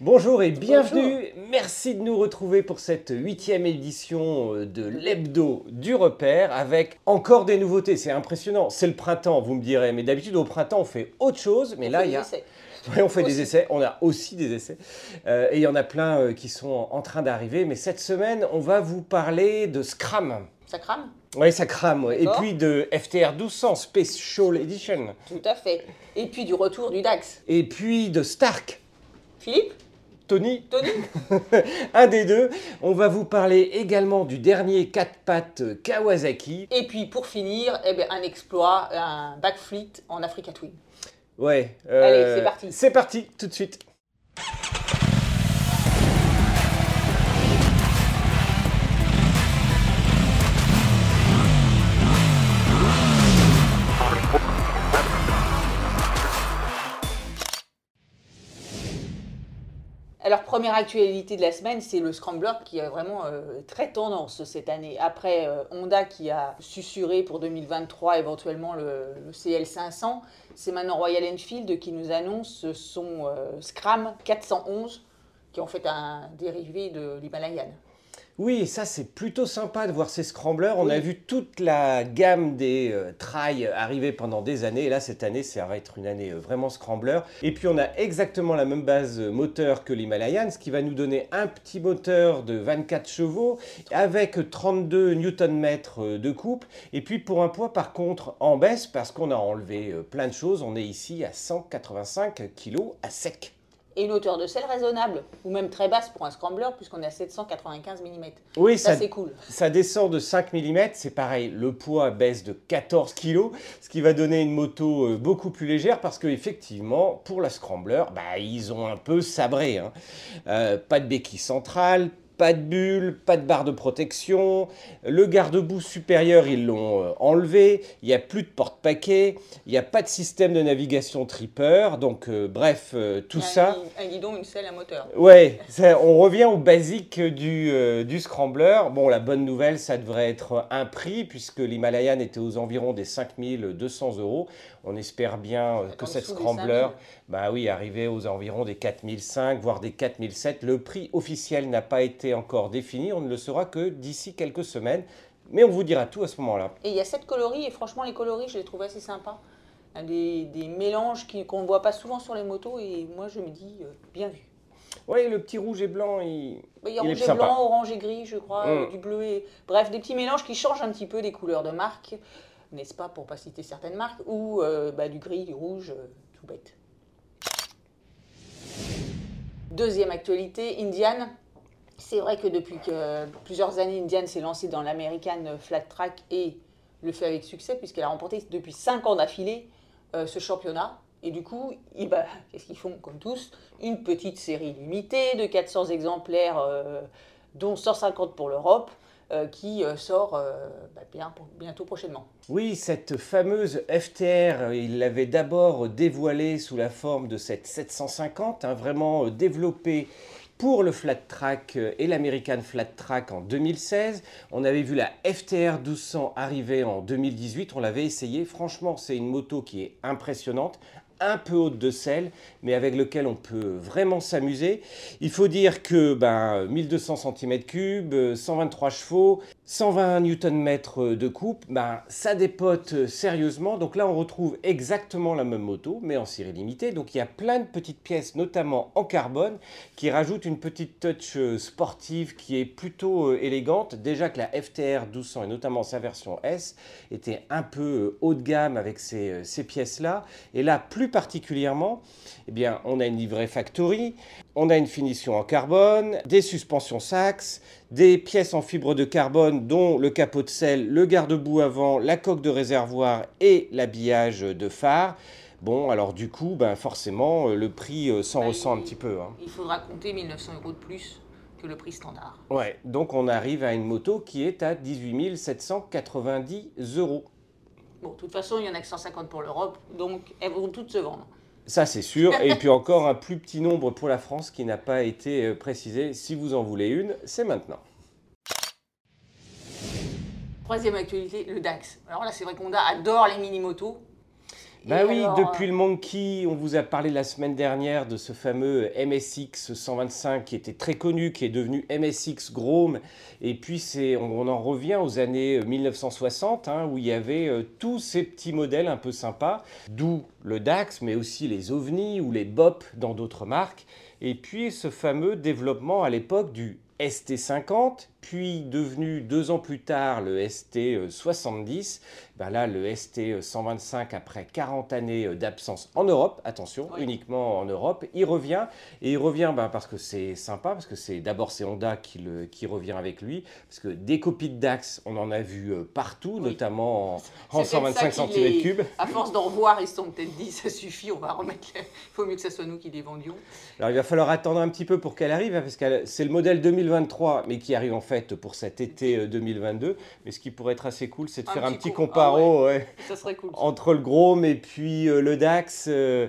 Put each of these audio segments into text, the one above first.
Bonjour et bienvenue. Merci de nous retrouver pour cette huitième édition euh, de l'hebdo du repère avec encore des nouveautés. C'est impressionnant. C'est le printemps, vous me direz. Mais d'habitude au printemps on fait autre chose. Mais là il y a... on fait des essais, on a aussi des essais. Euh, et il y en a plein euh, qui sont en train d'arriver. Mais cette semaine, on va vous parler de Scram. Ça crame? Oui, ça crame. ouais. Et puis de FTR 1200 Special Edition. Tout à fait. Et puis du retour du DAX. Et puis de Stark. Philippe? Tony, Tony un des deux. On va vous parler également du dernier 4 pattes Kawasaki. Et puis pour finir, eh ben, un exploit, un backflip en Africa Twin. Ouais. Allez, c'est parti. C'est parti, tout de suite. Alors, première actualité de la semaine, c'est le Scrambler qui est vraiment euh, très tendance cette année. Après euh, Honda qui a susurré pour 2023 éventuellement le, le CL500, c'est maintenant Royal Enfield qui nous annonce son euh, Scram 411 qui est en fait un dérivé de l'Himalayan. Oui, ça c'est plutôt sympa de voir ces scramblers. On Oui. a vu toute la gamme des euh, trails arriver pendant des années. Et là, cette année, ça va être une année euh, vraiment scrambler. Et puis, on a exactement la même base euh, moteur que l'Himalayan, ce qui va nous donner un petit moteur de 24 chevaux avec 32 Nm de coupe. Et puis, pour un poids, par contre, en baisse, parce qu'on a enlevé euh, plein de choses, on est ici à 185 kg à sec. Et une hauteur de selle raisonnable, ou même très basse pour un Scrambler, puisqu'on est à 795 mm. Oui, Ça, ça, c'est cool. Ça descend de 5 mm, c'est pareil, le poids baisse de 14 kg, ce qui va donner une moto euh, beaucoup plus légère parce qu'effectivement, pour la Scrambler, bah, ils ont un peu sabré. hein. Euh, pas de béquille centrale, pas de bulle, pas de barre de protection, le garde-boue supérieur, ils l'ont euh, enlevé, il n'y a plus de porte-paquet, il n'y a pas de système de navigation tripper, donc euh, bref, euh, tout Un ça... Un guidon, une selle, un moteur. Ouais, ça- on revient au basique du, euh, du scrambler. Bon, la bonne nouvelle, ça devrait être un prix, puisque l'Himalayan était aux environs des 5200 euros. On espère bien que cette scrambler, 5000. Bah oui, arrivait aux environs des 4005, voire des 4007. Le prix officiel n'a pas été encore défini, on ne le saura que d'ici quelques semaines. Mais on vous dira tout à ce moment-là. Et il y a sept coloris, et franchement, les coloris, je les trouve assez sympas. Des, des mélanges qu'on ne voit pas souvent sur les motos, et moi, je me dis, euh, bien vu. Oui, le petit rouge et blanc, il... Il y a Il est rouge et sympa. blanc, orange et gris, je crois, Mm. euh, du bleu et... Bref, des petits mélanges qui changent un petit peu des couleurs de marque, n'est-ce pas, pour pas citer certaines marques, ou euh, bah, du gris, du rouge, euh, tout bête. Deuxième actualité, Indian. C'est vrai que depuis plusieurs années, Indian s'est lancée dans l'American Flat Track et le fait avec succès, puisqu'elle a remporté depuis 5 ans d'affilée euh, ce championnat. Et du coup, qu'est-ce qu'ils font comme tous Une petite série limitée de 400 exemplaires, euh, dont 150 pour l'Europe, qui euh, sort euh, bah, bien- bientôt prochainement. Oui, cette fameuse FTR, il l'avait d'abord dévoilée sous la forme de cette 750, hein, vraiment euh, développée pour le flat track euh, et l'American flat track en 2016. On avait vu la FTR 1200 arriver en 2018, on l'avait essayé. Franchement, c'est une moto qui est impressionnante un peu haute de selle, mais avec lequel on peut vraiment s'amuser. Il faut dire que ben, 1200 cm3, 123 chevaux, 120 Nm de coupe, ben, ça dépote sérieusement. Donc là, on retrouve exactement la même moto, mais en série limitée. Donc il y a plein de petites pièces, notamment en carbone, qui rajoutent une petite touch euh, sportive qui est plutôt euh, élégante. Déjà que la FTR 1200, et notamment sa version S, était un peu euh, haut de gamme avec ces, ces pièces-là. Et là, plus particulièrement, eh bien, on a une livrée factory, on a une finition en carbone, des suspensions Sachs, des pièces en fibre de carbone dont le capot de selle, le garde-boue avant, la coque de réservoir et l'habillage de phare. Bon, alors du coup, ben forcément, euh, le prix euh, s'en Bah, ressent un petit peu. hein. Il faudra compter 1900 euros de plus que le prix standard. Ouais, donc on arrive à une moto qui est à 18 790 euros. Bon, de toute façon, il y en a que 150 pour l'Europe, donc elles vont toutes se vendre. Ça, c'est sûr. Et puis encore un plus petit nombre pour la France qui n'a pas été euh, précisé. Si vous en voulez une, c'est maintenant. Troisième actualité, le DAX. Alors là, c'est vrai qu'Honda adore les mini-motos. Bah oui, alors, depuis le Monkey, on vous a parlé la semaine dernière de ce fameux MSX 125 qui était très connu, qui est devenu MSX Grom. Et puis c'est, on, on en revient aux années 1960, hein, où il y avait euh, tous ces petits modèles un peu sympas, d'où le DAX, mais aussi les OVNI ou les BOP dans d'autres marques. Et puis ce fameux développement à l'époque du ST50, puis devenu deux ans plus tard le ST70. Ben là, le ST125, après 40 années d'absence en Europe, attention, uniquement en Europe, il revient. Et il revient ben, parce que c'est sympa, parce que c'est d'abord c'est Honda qui, le, qui revient avec lui, parce que des copies de DAX, on en a vu euh, partout, Oui. notamment en, en C'est peut-être 125 ça qui les- cm3. À force d'en revoir, ils se sont peut-être dit, ça suffit, on va remettre. Il faut mieux que ce soit nous qui les vendions. Alors il va falloir attendre un petit peu pour qu'elle arrive, hein, parce que c'est le modèle 2023, mais qui arrive en fait pour cet été euh, 2022. Mais ce qui pourrait être assez cool, c'est de Un faire un petit coup. comparo ouais, Ça serait cool. entre le Grom et puis euh, le DAX. euh,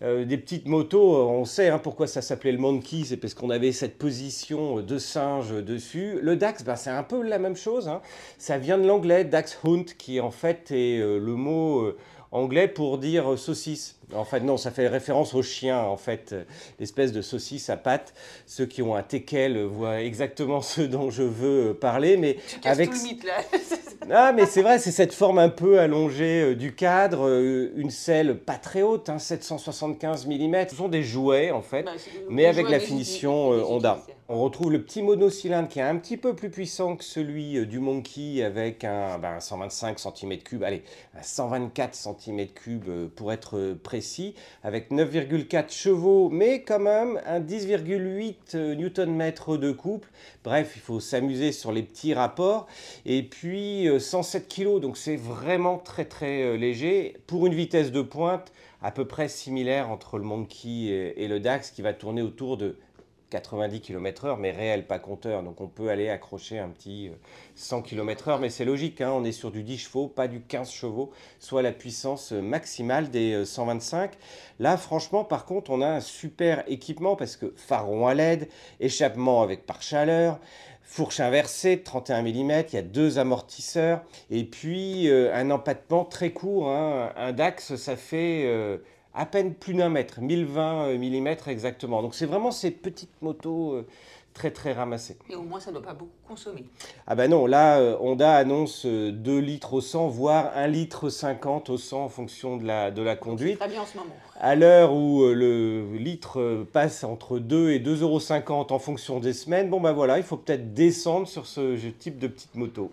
euh, des petites motos, euh, on sait hein, pourquoi ça s'appelait le Monkey, c'est parce qu'on avait cette position de singe dessus. Le DAX, ben, c'est un peu la même chose. hein. Ça vient de l'anglais Dax Hunt, qui en fait est euh, le mot euh, anglais pour dire euh, saucisse. En fait, non, ça fait référence au chien, en fait, l'espèce de saucisse à pattes. Ceux qui ont un teckel voient exactement ce dont je veux parler, mais Tu casses avec tout le mythe là. ah, mais c'est vrai, c'est cette forme un peu allongée euh, du cadre, euh, une selle pas très haute, hein, 775 mm. Ce sont des jouets en fait, Bah, mais avec la finition euh, Honda. utilitaires. On retrouve le petit monocylindre qui est un petit peu plus puissant que celui du Monkey avec un, ben, 125 cm3, allez, un 124 cm3 euh, pour être euh, avec 9,4 chevaux, mais quand même un 10,8 euh, Nm de couple. Bref, il faut s'amuser sur les petits rapports. Et puis euh, 107 kg, donc c'est vraiment très très euh, léger. Pour une vitesse de pointe à peu près similaire entre le Monkey et le Dax qui va tourner autour de 90 km/h, mais réel, pas compteur. Donc on peut aller accrocher un petit euh, 100 km/h, mais c'est logique, hein, on est sur du 10 chevaux, pas du 15 chevaux, soit la puissance euh, maximale des euh, 125. Là, franchement, par contre, on a un super équipement parce que rond à LED, échappement avec pare-chaleur, fourche inversée de 31 mm, il y a deux amortisseurs, et puis euh, un empattement très court. hein. Un DAX, ça fait euh, à peine plus d'un mètre, 1020 mm exactement. Donc c'est vraiment ces petites motos euh, très très ramassées. Et au moins, ça ne doit pas beaucoup consommer. Ah ben non, là, euh, Honda annonce euh, 2 litres au 100, voire 1 litre 50 au 100 en fonction de la, de la conduite. Très bien en ce moment. À l'heure où euh, le litre euh, passe entre 2 et 2,50 euros en fonction des semaines, bon ben voilà, il faut peut-être descendre sur ce type de petite moto.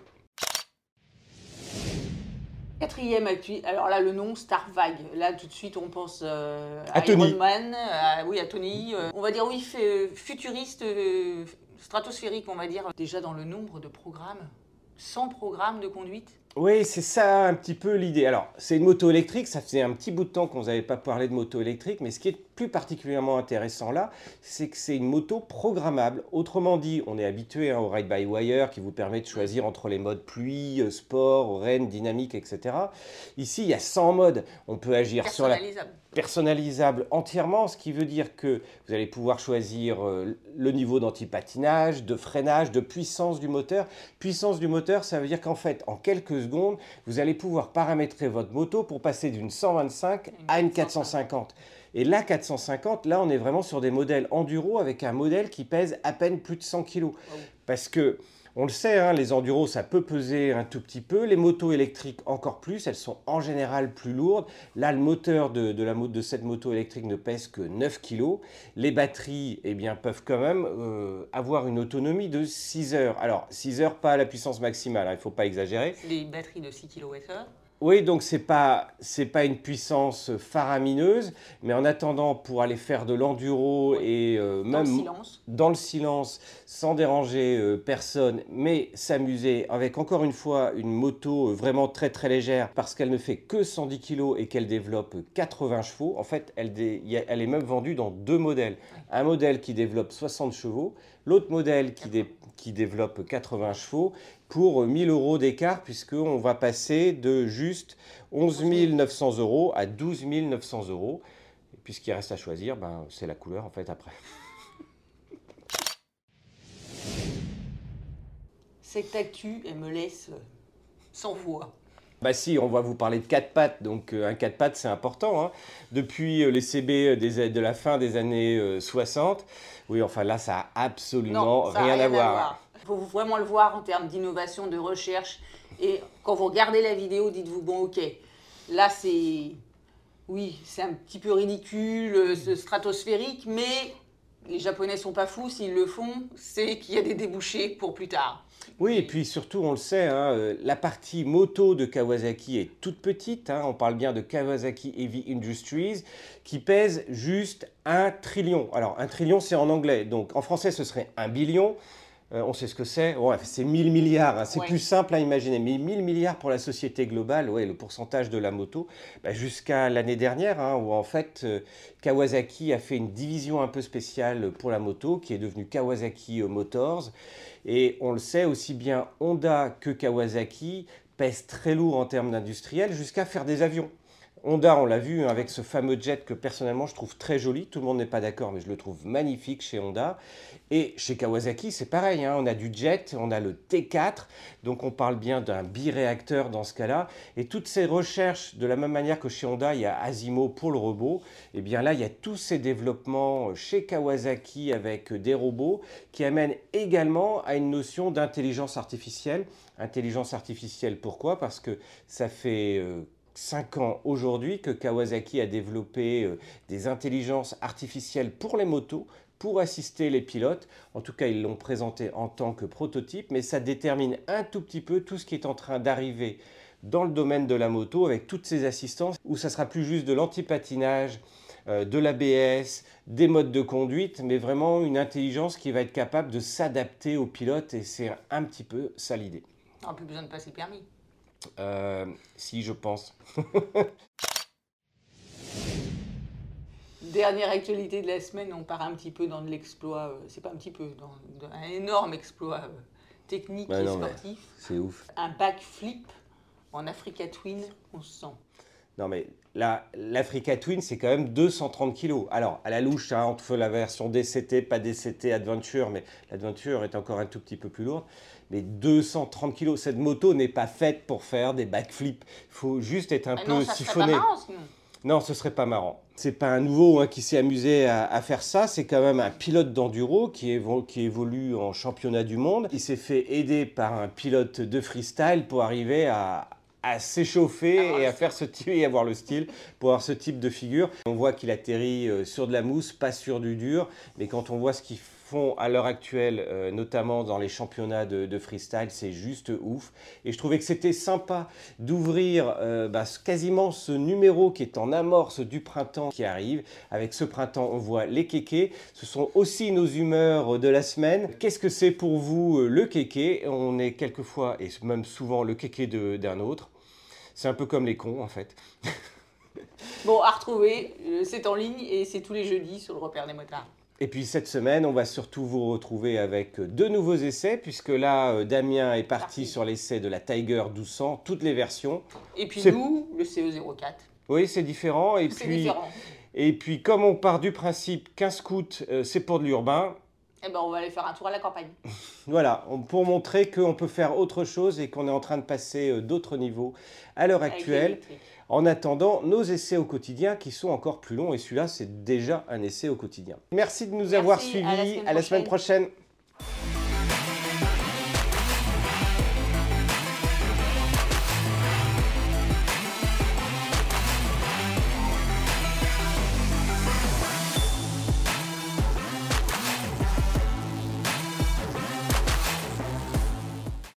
Quatrième actu, alors là le nom Star Vague, là tout de suite on pense euh, À Tony. Iron Man, à- oui à Tony, euh, on va dire oui fait, futuriste, euh, stratosphérique on va dire, déjà dans le nombre de programmes, 100 programmes de conduite, Oui, c'est ça un petit peu l'idée. Alors, c'est une moto électrique, ça faisait un petit bout de temps qu'on n'avait pas parlé de moto électrique, mais ce qui est plus particulièrement intéressant là, c'est que c'est une moto programmable. Autrement dit, on est habitué hein, au ride-by-wire qui vous permet de choisir entre les modes pluie, euh, sport, rennes, dynamique, etc. Ici, il y a 100 modes. On peut agir sur la personnalisable. personnalisable entièrement, ce qui veut dire que vous allez pouvoir choisir euh, le niveau d'antipatinage, de freinage, de puissance du moteur. Puissance du moteur, ça veut dire qu'en fait, en quelques secondes, vous allez pouvoir paramétrer votre moto pour passer d'une 125 à une 450. Et la 450, là, on est vraiment sur des modèles enduro avec un modèle qui pèse à peine plus de 100 kg. Parce que, on le sait, hein, les enduros, ça peut peser un tout petit peu. Les motos électriques, encore plus. Elles sont en général plus lourdes. Là, le moteur de, de la, mo- de cette moto électrique ne pèse que 9 kg. Les batteries eh bien, peuvent quand même euh, avoir une autonomie de 6 heures. Alors, 6 heures, pas à la puissance maximale, hein, il ne faut pas exagérer. Des batteries de 6 kWh. Oui, donc c'est pas c'est pas une puissance faramineuse, mais en attendant pour aller faire de l'enduro et euh, même le silence. dans le silence, sans déranger euh, personne, mais s'amuser avec encore une fois une moto euh, vraiment très très légère parce qu'elle ne fait que 110 kg et qu'elle développe 80 chevaux. En fait, elle, est même vendue dans deux modèles. Un modèle qui développe 60 chevaux, l'autre modèle qui, dé- qui développe 80 chevaux pour euh, 1000 euros d'écart puisqu'on va passer de juste 11 900 euros à 12 900 euros. Et puis ce qui reste à choisir, ben, c'est la couleur en fait après. Cette actu, elle me laisse sans voix. Bah si, on va vous parler de quatre pattes, donc euh, un quatre pattes c'est important. Hein. Depuis euh, les CB des, de la fin des années 60, oui enfin là ça a absolument rien, à voir. Il faut vraiment le voir en termes d'innovation, de recherche. Et quand vous regardez la vidéo, dites-vous, bon ok, là c'est... Oui, c'est un petit peu ridicule, stratosphérique, mais les Japonais sont pas fous, s'ils le font, c'est qu'il y a des débouchés pour plus tard. Oui, et puis surtout, on le sait, hein, euh, la partie moto de Kawasaki est toute petite. Hein. on parle bien de Kawasaki Heavy Industries, qui pèse juste un trillion. Alors, un trillion, c'est en anglais. Donc, en français, ce serait un billion. Euh, on sait ce que c'est. c'est 1000 milliards. Hein. C'est plus simple à imaginer. Mais 1000 milliards pour la société globale, ouais, le pourcentage de la moto, bah, jusqu'à l'année dernière, hein, où en fait euh, Kawasaki a fait une division un peu spéciale pour la moto, qui est devenue Kawasaki Motors. Et on le sait aussi bien, Honda que Kawasaki pèsent très lourd en termes d'industriel, jusqu'à faire des avions. Honda, on l'a vu hein, avec ce fameux jet que personnellement je trouve très joli. Tout le monde n'est pas d'accord, mais je le trouve magnifique chez Honda. Et chez Kawasaki, c'est pareil. Hein. on a du jet, on a le T4. Donc on parle bien d'un biréacteur dans ce cas-là. Et toutes ces recherches, de la même manière que chez Honda, il y a Asimo pour le robot. Et eh bien là, il y a tous ces développements chez Kawasaki avec des robots qui amènent également à une notion d'intelligence artificielle. Intelligence artificielle, pourquoi? Parce que ça fait euh, 5 ans aujourd'hui que Kawasaki a développé euh, des intelligences artificielles pour les motos, pour assister les pilotes. En tout cas, ils l'ont présenté en tant que prototype, mais ça détermine un tout petit peu tout ce qui est en train d'arriver dans le domaine de la moto avec toutes ces assistances où ça sera plus juste de l'antipatinage, euh, de l'ABS, des modes de conduite, mais vraiment une intelligence qui va être capable de s'adapter aux pilotes et c'est un petit peu ça l'idée. On n'a plus besoin de passer permis. Euh, si, je pense. Dernière actualité de la semaine, on part un petit peu dans de l'exploit, euh, c'est pas un petit peu, dans, un énorme exploit euh, technique et sportif. C'est ouf. Un backflip en Africa Twin, on se sent. Non mais l'Africa Twin, c'est quand même 230 kg. Alors, à la louche, hein, on te fait la version DCT, pas DCT, Adventure, mais l'Adventure est encore un tout petit peu plus lourde mais 230 kg. Cette moto n'est pas faite pour faire des backflips. Il faut juste être un peu non, ça siphonné. Pas marrant, Non, ce serait pas marrant. C'est pas un nouveau hein, qui s'est amusé à, faire ça. C'est quand même un pilote d'enduro qui, qui évolue en championnat du monde. Il s'est fait aider par un pilote de freestyle pour arriver à, s'échauffer et à faire ce type et avoir le style pour avoir ce type de figure. On voit qu'il atterrit euh, sur de la mousse, pas sur du dur, mais quand on voit ce qu'il font à l'heure actuelle, euh, notamment dans les championnats de, freestyle, c'est juste ouf. Et je trouvais que c'était sympa d'ouvrir euh, bah, quasiment ce numéro qui est en amorce du printemps qui arrive. Avec ce printemps, on voit les kékés. Ce sont aussi nos humeurs de la semaine. Qu'est-ce que c'est pour vous euh, le kéké? On est quelquefois, et même souvent, le kéké d'un autre. C'est un peu comme les cons, en fait. bon, à retrouver, c'est en ligne et c'est tous les jeudis sur le repère des motards. Et puis cette semaine, on va surtout vous retrouver avec deux nouveaux essais, puisque là, euh, Damien est parti, sur l'essai de la Tiger 1200, toutes les versions. Et puis nous, le CE04. Oui, c'est différent. Et puis, différent. Et puis, comme on part du principe qu'un scout, euh, c'est pour de l'urbain, eh ben, on va aller faire un tour à la campagne. voilà, pour montrer qu'on peut faire autre chose et qu'on est en train de passer euh, d'autres niveaux à l'heure actuelle en attendant nos essais au quotidien qui sont encore plus longs et celui-là c'est déjà un essai au quotidien. Merci de nous avoir suivis, à la semaine prochaine.